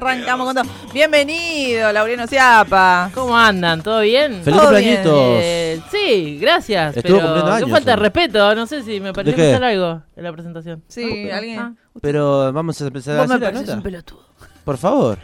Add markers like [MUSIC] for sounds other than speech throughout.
arrancamos con todo. Bienvenido, Laureano Ciapa. ¿Cómo andan? ¿Todo bien? ¡Feliz cumpleañitos! Eh, sí, gracias. Estuvo pero cumpliendo qué años falta de respeto. No sé si me pareció pasar algo en la presentación. Sí, Ah, alguien. ah, Pero vamos a empezar a me hacer la pareces nota. un pelotudo. Por favor.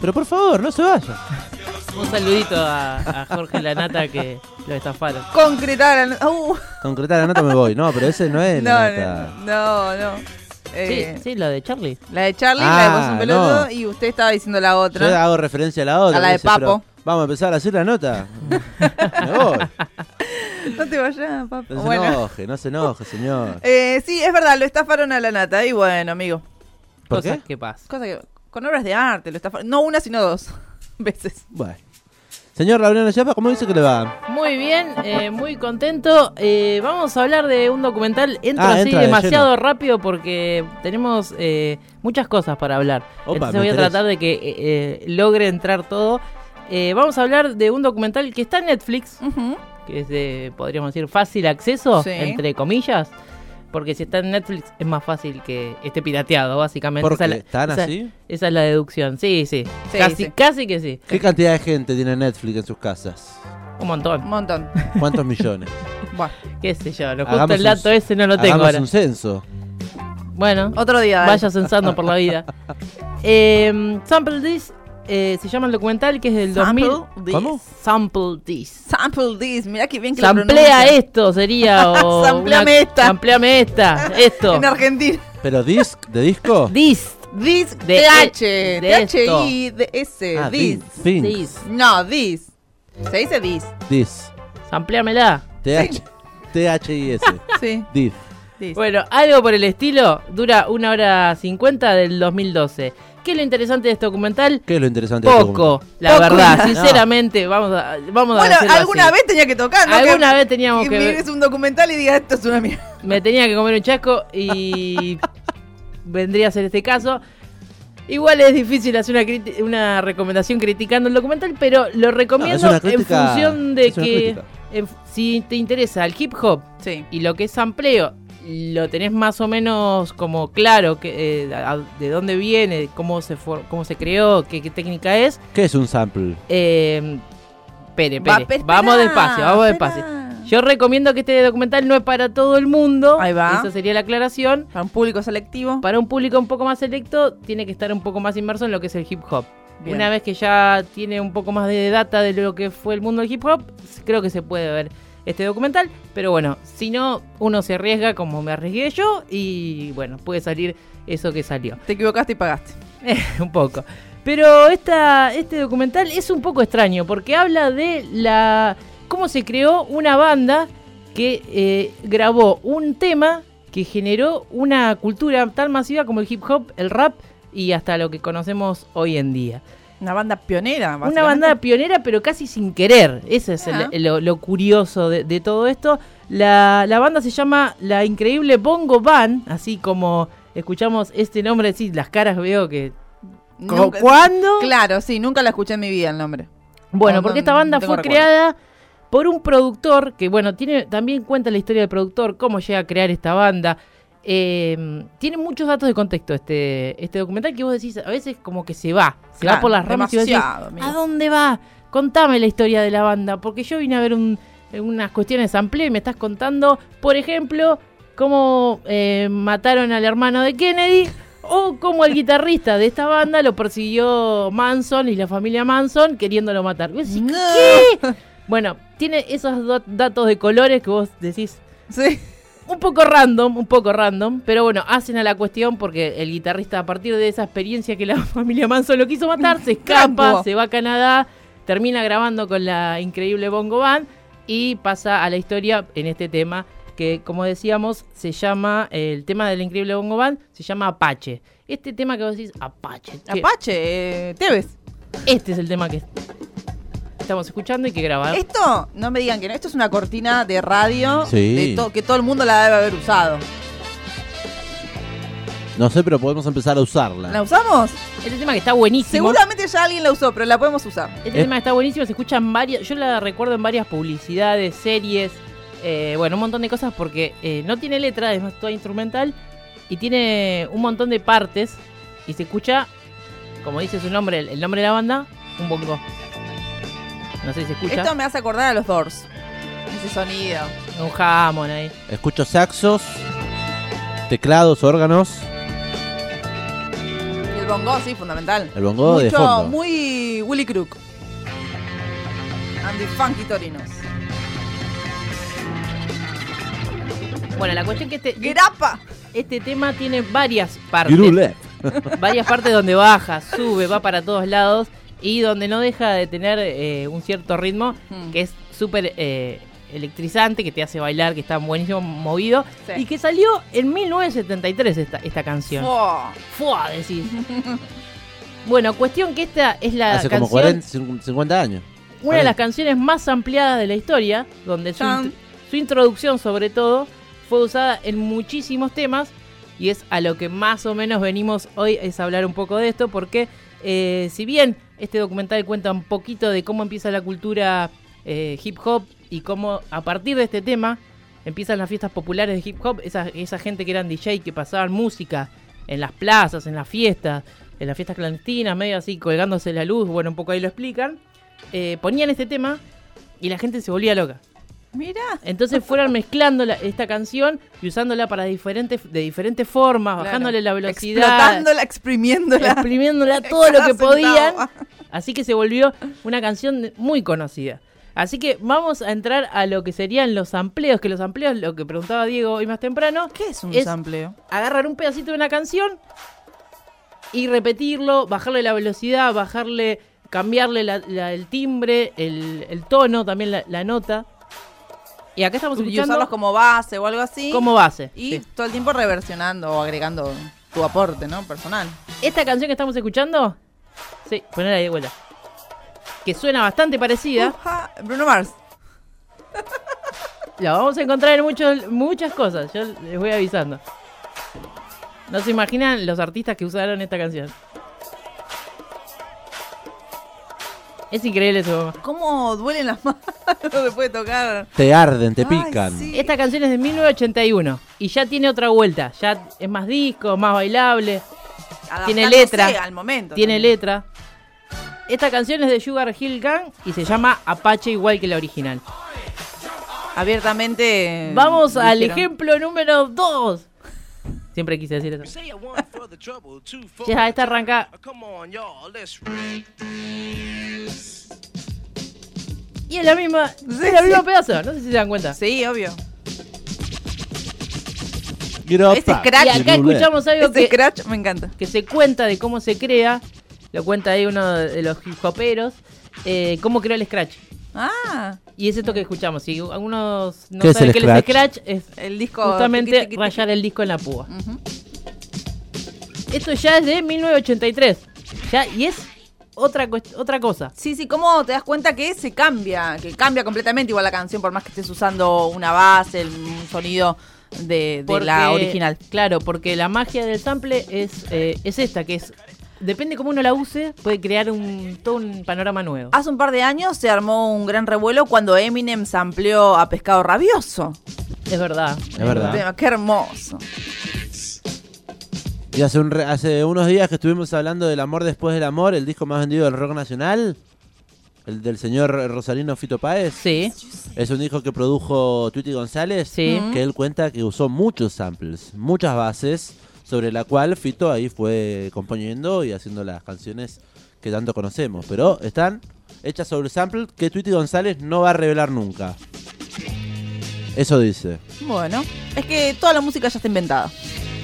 Pero por favor, no se vaya. un saludito a, a Jorge Lanata que lo estafaron. Concretar. la- Uh, Concretar la nota me voy. No, pero ese no es no, la nota. no, no. Eh, Sí, sí, lo de Charlie. La de Charlie, la de vos un Ah, pelotudo, no. y usted estaba diciendo la Yo otra. hago referencia a la otra. A la de dice, Papo. Vamos a empezar a hacer la nota. [LAUGHS] me voy. No te vayas, papá. No se Bueno. enoje, no se enoje, señor. [LAUGHS] Eh, sí, es verdad, lo estafaron a la nata. Y bueno, amigo. ¿Por Cosas qué? que pasan. Cosa que. Con obras de arte, lo estafaron. No una, sino dos [LAUGHS] veces. Bueno. Señor Laureano Chapa, ¿cómo dice que le va? Muy bien, eh, muy contento. Eh, vamos a hablar de un documental. Entro Ah, así entra de demasiado rápido porque tenemos eh, muchas cosas para hablar. Opa, Entonces voy a interesa. tratar de que eh, eh, logre entrar todo. Eh, vamos a hablar de un documental que está en Netflix, que es de, podríamos decir, fácil acceso, Sí. entre comillas. Porque si está en Netflix es más fácil que esté pirateado, básicamente. ¿Por Esa es qué? la- ¿Tan esa- así? Esa es la deducción, sí, sí. Sí, casi, sí. casi que sí. ¿Qué cantidad de gente tiene Netflix en sus casas? Un montón. Un montón. ¿Cuántos millones? [LAUGHS] Bueno, Qué sé yo, lo justo Hagamos el dato un- ese no lo tengo Hagamos ahora. un censo. Bueno, otro día. dale. vaya censando por la vida. [LAUGHS] Eh, Sample This eh, se llama el documental que es del 2000. Sample this. ¿Cómo? Sample This. Sample this. Mirá que bien que lo Samplea pronuncia. esto sería. [LAUGHS] O Sampleame esta. Sampleame esta. [LAUGHS] Esto. En Argentina. ¿Pero disc de disco? This. This, De- TH, de THI, de S, Ah, this. This. No, this. Se dice this. Dis. Sampleamela. TH. THIS. Sí, [LAUGHS] Dis. this. Bueno, algo por el estilo. Dura una hora cincuenta del 2012. ¿Qué es lo interesante de este documental? ¿Qué es lo interesante de este Poco, documental? la Poco. verdad. No. Sinceramente, vamos a, vamos a Bueno, decirlo alguna así. vez tenía que tocar, ¿no? Alguna que, vez teníamos que que ver- mires un documental y digas, esto es una mierda. [LAUGHS] me tenía que comer un chasco y [LAUGHS] vendría a ser este caso. Igual es difícil hacer una, recomendación criticando el documental, pero lo recomiendo No, crítica- en función de que en- si te interesa el hip hop Sí. y lo que es sampleo, lo tenés más o menos como claro que, eh, a- de dónde viene, cómo se for- cómo se creó, qué, qué técnica es. ¿Qué es un sample? Eh, Va, espere, espera, vamos despacio, vamos espera. despacio. Yo recomiendo que este documental no es para todo el mundo. Ahí va. Esa sería la aclaración. Para un público selectivo. Para un público un poco más selecto, tiene que estar un poco más inmerso en lo que es el hip hop. Bien. Una vez que ya tiene un poco más de data de lo que fue el mundo del hip hop, creo que se puede ver este documental. Pero bueno, si no, uno se arriesga como me arriesgué yo y bueno, puede salir eso que salió. Te equivocaste y pagaste. [LAUGHS] un poco. Pero esta, este documental es un poco extraño porque habla de la cómo se creó una banda que eh, grabó un tema que generó una cultura tan masiva como el hip hop, el rap y hasta lo que conocemos hoy en día. Una banda pionera, Una banda pionera, pero casi sin querer. Ese es el- lo, lo curioso de, de todo esto. La, la banda se llama La Increíble Bongo Band, así como escuchamos este nombre, sí, las caras veo que... Nunca- ¿Cuándo? Claro, sí, nunca la escuché en mi vida el nombre. Bueno, No, porque esta banda no fue recuerdo. creada por un productor que, bueno, tiene también cuenta la historia del productor, cómo llega a crear esta banda. Eh, tiene muchos datos de contexto este, este documental que vos decís, a veces como que se va, se Claro, va por las ramas y vos decís, demasiado, amigo. ¿a dónde va? Contame la historia de la banda, porque yo vine a ver un- unas cuestiones de sample y me estás contando, por ejemplo, cómo eh, mataron al hermano de Kennedy. O cómo el guitarrista de esta banda lo persiguió Manson y la familia Manson queriéndolo matar. Y vos decís, No. ¿Qué? Bueno, tiene esos datos de colores que vos decís Sí. Un poco random, un poco random, pero bueno, hacen a la cuestión porque el guitarrista a partir de esa experiencia que la [LAUGHS] familia Manson lo quiso matar, se escapa, se va a Canadá, termina grabando con la increíble Bongo Band y pasa a la historia en este tema que como decíamos se llama, el tema de la increíble Bongo Band se llama Apache. Este tema que vos decís, Apache. Apache, eh, Tevez. Este es el tema que estamos escuchando y que grabar. Esto, no me digan que no, esto es una cortina de radio Sí. de to- que todo el mundo la debe haber usado. No sé, pero podemos empezar a usarla. ¿La usamos? Este tema que está buenísimo. Seguramente ya alguien la usó, pero la podemos usar. Este Eh. tema está buenísimo, se escucha en varias, yo la recuerdo en varias publicidades, series, eh, bueno, un montón de cosas porque eh, no tiene letra, es toda instrumental y tiene un montón de partes y se escucha como dice su nombre, el, el nombre de la banda, un bongo. No sé si se escucha. Esto me hace acordar a los Doors. Ese sonido. Un jamón ahí. Escucho saxos, teclados, órganos. Y el bongo, sí, fundamental. El bongo de Mucho, fondo. muy Willy Crook. Andy Funky Torinos. Bueno, la cuestión que este, ¡Grapa! este tema tiene varias partes. [LAUGHS] Varias partes donde baja, sube, va para todos lados y donde no deja de tener eh, un cierto ritmo Mm. que es súper eh, electrizante, que te hace bailar, que está buenísimo movido Sí. y que salió en 1973 esta, esta canción. Fua. ¡Fua! Decís. [LAUGHS] bueno, cuestión que esta es la Hace como canción, 40, 50 años. una de las canciones más ampliadas de la historia, donde su, Chan. int- su introducción sobre todo fue usada en muchísimos temas y es a lo que más o menos venimos hoy es hablar un poco de esto porque eh, si bien este documental cuenta un poquito de cómo empieza la cultura eh, hip hop y cómo a partir de este tema empiezan las fiestas populares de hip hop, esa, esa gente que eran DJ que pasaban música en las plazas, en las fiestas, en las fiestas clandestinas, medio así colgándose la luz, bueno, un poco ahí lo explican, eh, ponían este tema y la gente se volvía loca. Mira. Entonces fueron mezclando la- esta canción y usándola para diferentes, de diferentes formas, Claro. bajándole la velocidad, Explotándola, exprimiéndola. exprimiéndola [LAUGHS] todo lo que podían. [LAUGHS] Así que se volvió una canción muy conocida. Así que vamos a entrar a lo que serían los amplios, que los amplios, lo que preguntaba Diego hoy más temprano, ¿Qué es un Es- sampleo? agarrar un pedacito de una canción y repetirlo, bajarle la velocidad, bajarle, cambiarle la- la- el timbre, el, el tono, también la, la nota. Y acá estamos Y escuchando usarlos como base o algo así. como base. Y sí. todo el tiempo reversionando o agregando tu aporte, ¿no? Personal. Esta canción que estamos escuchando, sí, ponela ahí de vuelta. Que suena bastante parecida. Uja, Bruno Mars. La vamos a encontrar en muchos, muchas cosas, yo les voy avisando. No se imaginan los artistas que usaron esta canción. Es increíble eso. ¿Cómo duelen las [LAUGHS] manos después de tocar? Te arden, te Ay, pican. sí. Esta canción es de 1981 y ya tiene otra vuelta. Ya es más disco, más bailable, tiene Adaptándose letra, al momento. tiene también. letra. Esta canción es de Sugar Hill Gang y se llama Apache igual que la original. Abiertamente. Vamos al dijeron. ejemplo número 2. Siempre quise decir eso. Ya, esta arranca. Y es la misma, Sí, es el mismo pedazo, no sé si se dan cuenta. Sí, obvio. Ese scratch. Y acá escuchamos algo Este que, scratch me encanta. que se cuenta de cómo se crea, lo cuenta ahí uno de los hip hoperos, eh, cómo creó el scratch. Ah, Y es esto que escuchamos. Si algunos no ¿Qué es saben el qué es el scratch, es el disco. justamente tiqui, tiqui, tiqui. rayar el disco en la púa. Ujú. Esto ya es de 1983. Ya, y es otra, otra cosa. Sí, sí, ¿cómo te das cuenta que se cambia? Que cambia completamente igual la canción, por más que estés usando una base, el- un sonido de, de la original. Claro, porque la magia del sample es, eh, es esta, que es. Depende cómo uno la use, puede crear un, todo un panorama nuevo. Hace un par de años se armó un gran revuelo cuando Eminem sampleó a Pescado Rabioso. Es verdad. Es verdad. Qué hermoso. Y hace, un hace unos días que estuvimos hablando del amor después del amor, el disco más vendido del rock nacional, el del señor Rosalino Fito Páez. Sí, Es un disco que produjo Tweety González, sí. Que él cuenta que usó muchos samples, muchas bases, sobre la cual Fito ahí fue componiendo y haciendo las canciones que tanto conocemos. Pero están hechas sobre samples que Tweety González no va a revelar nunca. Eso dice. Bueno, es que toda la música ya está inventada.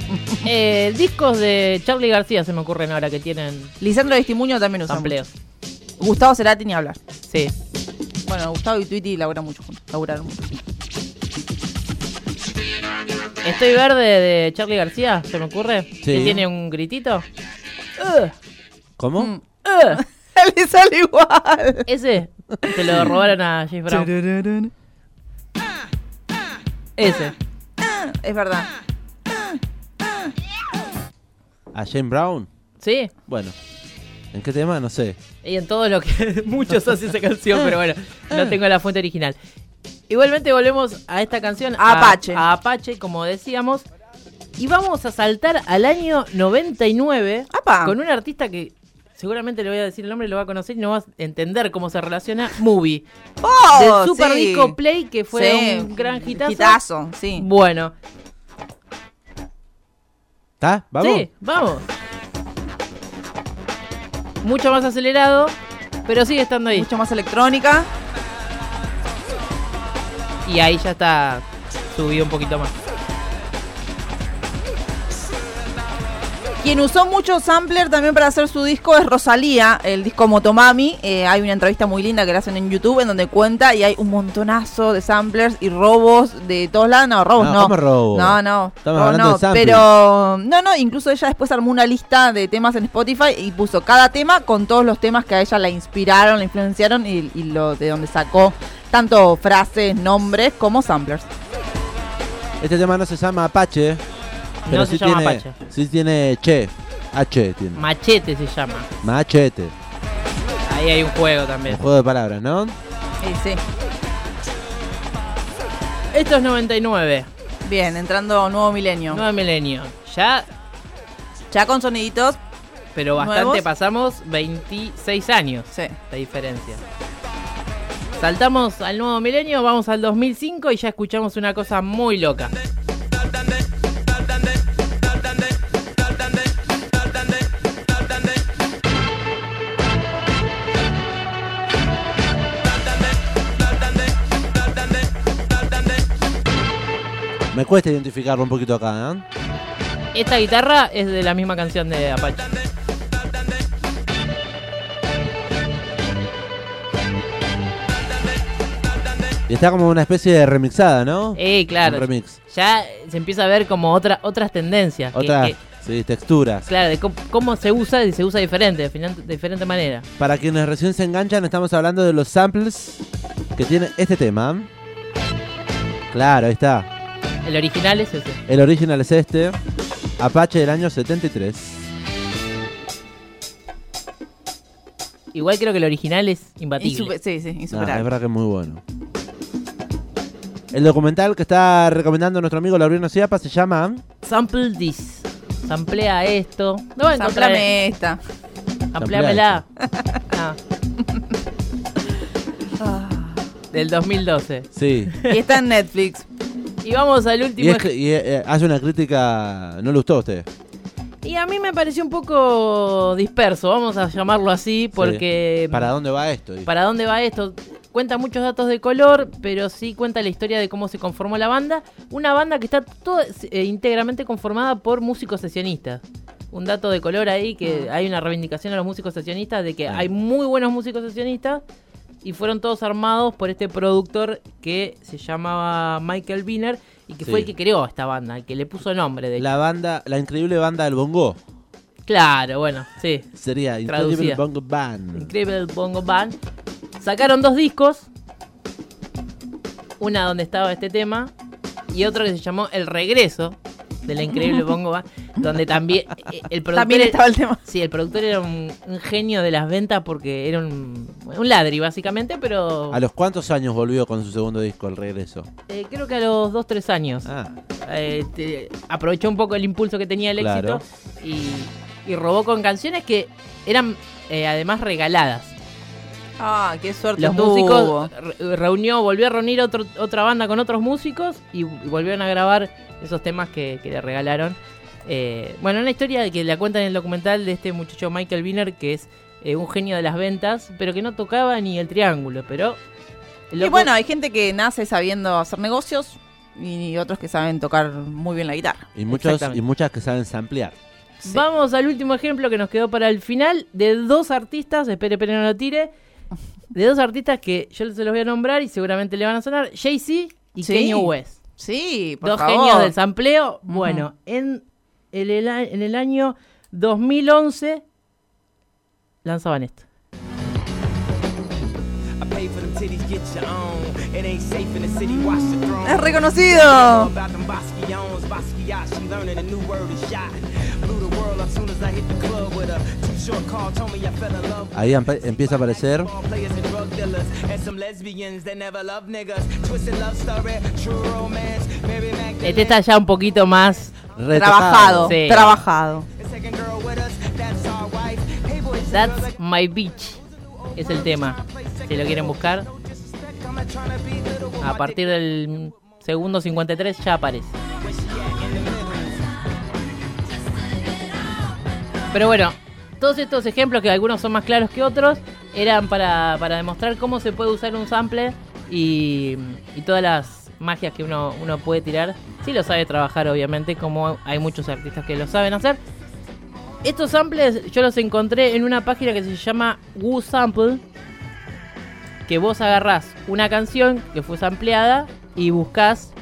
[LAUGHS] Eh, discos de Charlie García se me ocurren ahora que tienen Lisandro Estimuño también usa mucho. Gustavo Cerati ni hablar. Sí. Bueno, Gustavo y Tweety laburan mucho juntos. Laburaron mucho. Estoy verde de Charlie García, se me ocurre. Sí. Que tiene un gritito. ¿Cómo? Mm. ugh. [LAUGHS] Le sale igual. Ese se lo robaron a James Brown. Ese. Es verdad. ¿A Jane Brown? Sí. Bueno. ¿En qué tema? No sé. Y en todo lo que [LAUGHS] muchos hacen esa canción, pero bueno, no tengo la fuente original. Igualmente volvemos a esta canción. A Apache. A Apache, como decíamos. Y vamos a saltar al año 99 ¡Apa! con un artista que seguramente le voy a decir el nombre, lo va a conocer y no va a entender cómo se relaciona Movie. ¡Oh! del Super sí. Disco Play, que fue Sí, un gran hitazo. Hitazo, sí. Bueno, ¿Está? ¿Vamos? sí, vamos. Mucho más acelerado, pero sigue estando ahí. Mucho más electrónica. Y ahí ya está subido un poquito más. Quien usó mucho sampler también para hacer su disco es Rosalía, el disco Motomami. Eh, hay una entrevista muy linda que le hacen en YouTube en donde cuenta y hay un montonazo de samplers y robos de todos lados. No, robos No, no. ¿cómo robo? No, no. Estamos hablando no, de sampling. Pero, no, no, incluso ella después armó una lista de temas en Spotify y puso cada tema con todos los temas que a ella la inspiraron, la influenciaron y, y lo de donde sacó tanto frases, nombres como samplers. Este tema no se llama Apache, pero No sí se llama tiene, Apache. sí tiene Che. H tiene. Machete se llama. Machete. Ahí hay un juego también. Un juego de palabras, ¿no? Sí, sí. Esto es 99, Bien, entrando nuevo milenio. nuevo milenio. Ya, Ya con soniditos, pero bastante Nuevos. pasamos 26 años sí. de diferencia. Saltamos al nuevo milenio, vamos al 2005 y ya escuchamos una cosa muy loca. Me cuesta identificarlo un poquito acá, ¿eh? Esta guitarra es de la misma canción de Apache. Y está como una especie de remixada, ¿no? Eh, claro. Un remix. Ya se empieza a ver como otra, otras tendencias. Otras, que- sí, texturas. claro, de cómo, cómo se usa y se usa diferente, de diferente manera. Para quienes recién se enganchan, estamos hablando de los samples que tiene este tema. Claro, ahí está. El original es ese. El original es este. Apache del año 73. Igual creo que el original es imbatible. Insupe- sí, sí, insuperable. es verdad que es muy bueno. El documental que está recomendando nuestro amigo Laurino Ciapa se llama Sample this. Samplea esto. No voy a encontrar. Esta. Ampliámela. [LAUGHS] [LAUGHS] Ah. Del 2012. Sí. Y está en Netflix. Y vamos al Y, último. es que- y, eh, hace una crítica. ¿No le gustó a usted? Y a mí me pareció un poco disperso, vamos a llamarlo así, porque... Sí. ¿Para dónde va esto? ¿Para dónde va esto? Cuenta muchos datos de color, pero sí cuenta la historia de cómo se conformó la banda. Una banda que está toda, eh, íntegramente conformada por músicos sesionistas. Un dato de color ahí, que hay una reivindicación a los músicos sesionistas de que Ah. hay muy buenos músicos sesionistas y fueron todos armados por este productor que se llamaba Michael Wiener y que Sí. fue el que creó esta banda, el que le puso nombre. De La banda, la increíble banda del Bongo. Claro, bueno, sí. Sería Traducida. Incredible Bongo Band. Increíble Bongo Band. Sacaron dos discos. Una donde estaba este tema. Y otro que se llamó El Regreso de la Increíble Bongo. Donde también eh, el productor. También era- estaba el tema. Sí, el productor era un, un genio de las ventas porque era un, un ladri, básicamente, pero ¿A los cuántos años volvió con su segundo disco, El Regreso? eh, creo que a los 2-3 años. Ah, Eh, te- aprovechó un poco el impulso que tenía el Claro. éxito y, y robó con canciones que eran eh, además regaladas. Ah, qué suerte Los tuvo. músicos re- reunió, volvió a reunir otro- otra banda con otros músicos y, y volvieron a grabar esos temas que, que le regalaron. Eh, bueno, una historia que la cuenta en el documental de este muchacho Michael Wiener, que es eh, un genio de las ventas, pero que no tocaba ni el triángulo, pero... Y bueno, hay gente que nace sabiendo hacer negocios y otros que saben tocar muy bien la guitarra. y, muchos, y muchas que saben samplear. Sí. Vamos al último ejemplo que nos quedó para el final de dos artistas, espere, espere, no lo tire, de dos artistas que yo se los voy a nombrar y seguramente le van a sonar, Jay-Z y Sí. Kanye West. Sí, por Dos favor. genios del sampleo. Bueno, en el, en el año 2011 lanzaban esto. Es reconocido. Ahí empieza a aparecer. Este está ya un poquito más. retocado. Trabajado, Sí. trabajado. That's My Beach es el tema. Si lo quieren buscar, a partir del segundo 53 ya aparece. Pero bueno, todos estos ejemplos, que algunos son más claros que otros, eran para, para demostrar cómo se puede usar un sample y, y todas las magias que uno, uno puede tirar. Si lo sabe trabajar, obviamente, como hay muchos artistas que lo saben hacer. Estos samples yo los encontré en una página que se llama Woo Sample. Que vos agarrás una canción que fue sampleada y buscas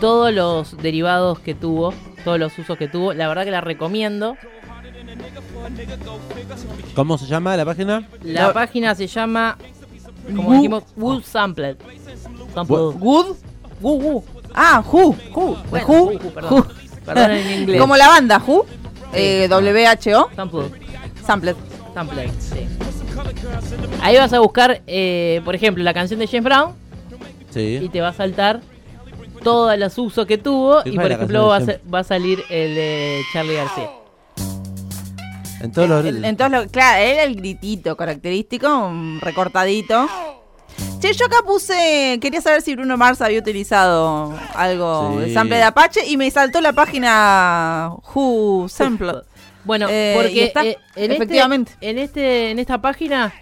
todos los derivados que tuvo, todos los usos que tuvo. La verdad que la recomiendo. ¿Cómo se llama la página? La página se llama, como Woo- dijimos, Woo Sampled. Sample. Woo- Good. Woo Woo. Ah, Who. Who. Bueno, Who. Who, Who, perdón. En inglés. Como la banda Who. Eh, WHO. Sample. Sampled. Sí. Ahí vas a buscar, eh, por ejemplo, la canción de James Brown y te va a saltar todos los usos que tuvo. ¿Qué Y por ejemplo, va a, va a salir el de Charlie García. En todos los. En- Entonces, lo- claro, era el gritito característico, recortadito. Che, yo acá puse, quería saber si Bruno Mars había utilizado algo Sí. de sample de Apache y me saltó la página Who Sample. Bueno, Eh, porque está, eh, en, efectivamente. Este, en, este, en esta página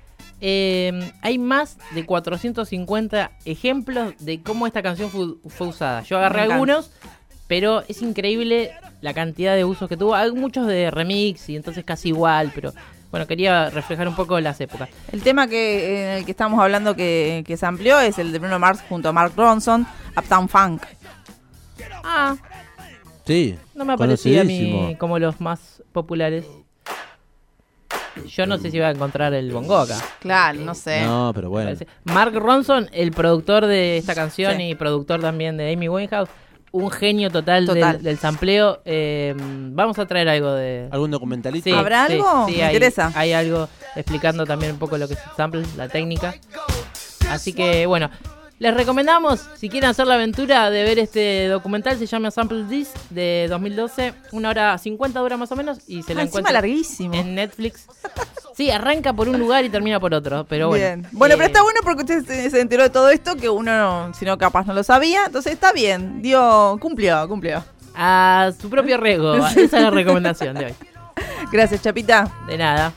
eh, hay más de 450 ejemplos de cómo esta canción fue, fue usada. Yo agarré algunos, pero es increíble la cantidad de usos que tuvo. Hay muchos de remix y entonces casi igual, pero bueno, quería reflejar un poco las épocas. El tema que en el que estamos hablando que, que se amplió es el de Bruno Mars junto a Mark Ronson, Uptown Funk. Ah, Sí. no me parecía a mí como los más populares. Yo no sé si iba a encontrar el bongo acá. Claro, no sé. No, pero bueno. Mark Ronson, el productor de esta canción Sí. y productor también de Amy Winehouse, un genio total, Total. Del, del sampleo. Eh, vamos a traer algo de... ¿Algún documentalista? Sí, ¿Habrá sí, algo? sí, Me hay, interesa. Hay algo explicando también un poco lo que es el sample, la técnica. Así que bueno, les recomendamos, si quieren hacer la aventura de ver este documental, se llama Sample This de 2012, una hora 50 dura más o menos, y se Ah, la encima encuentran larguísimo. en Netflix. Sí, arranca por un lugar y termina por otro, pero bueno. Bien. Bueno, pero Eh, está bueno porque usted se, se enteró de todo esto que uno, no- si no, capaz no lo sabía. Entonces está bien. Dio, cumplió, cumplió. A su propio riesgo, [LAUGHS] esa es la recomendación de hoy. Gracias, Chapita. De nada.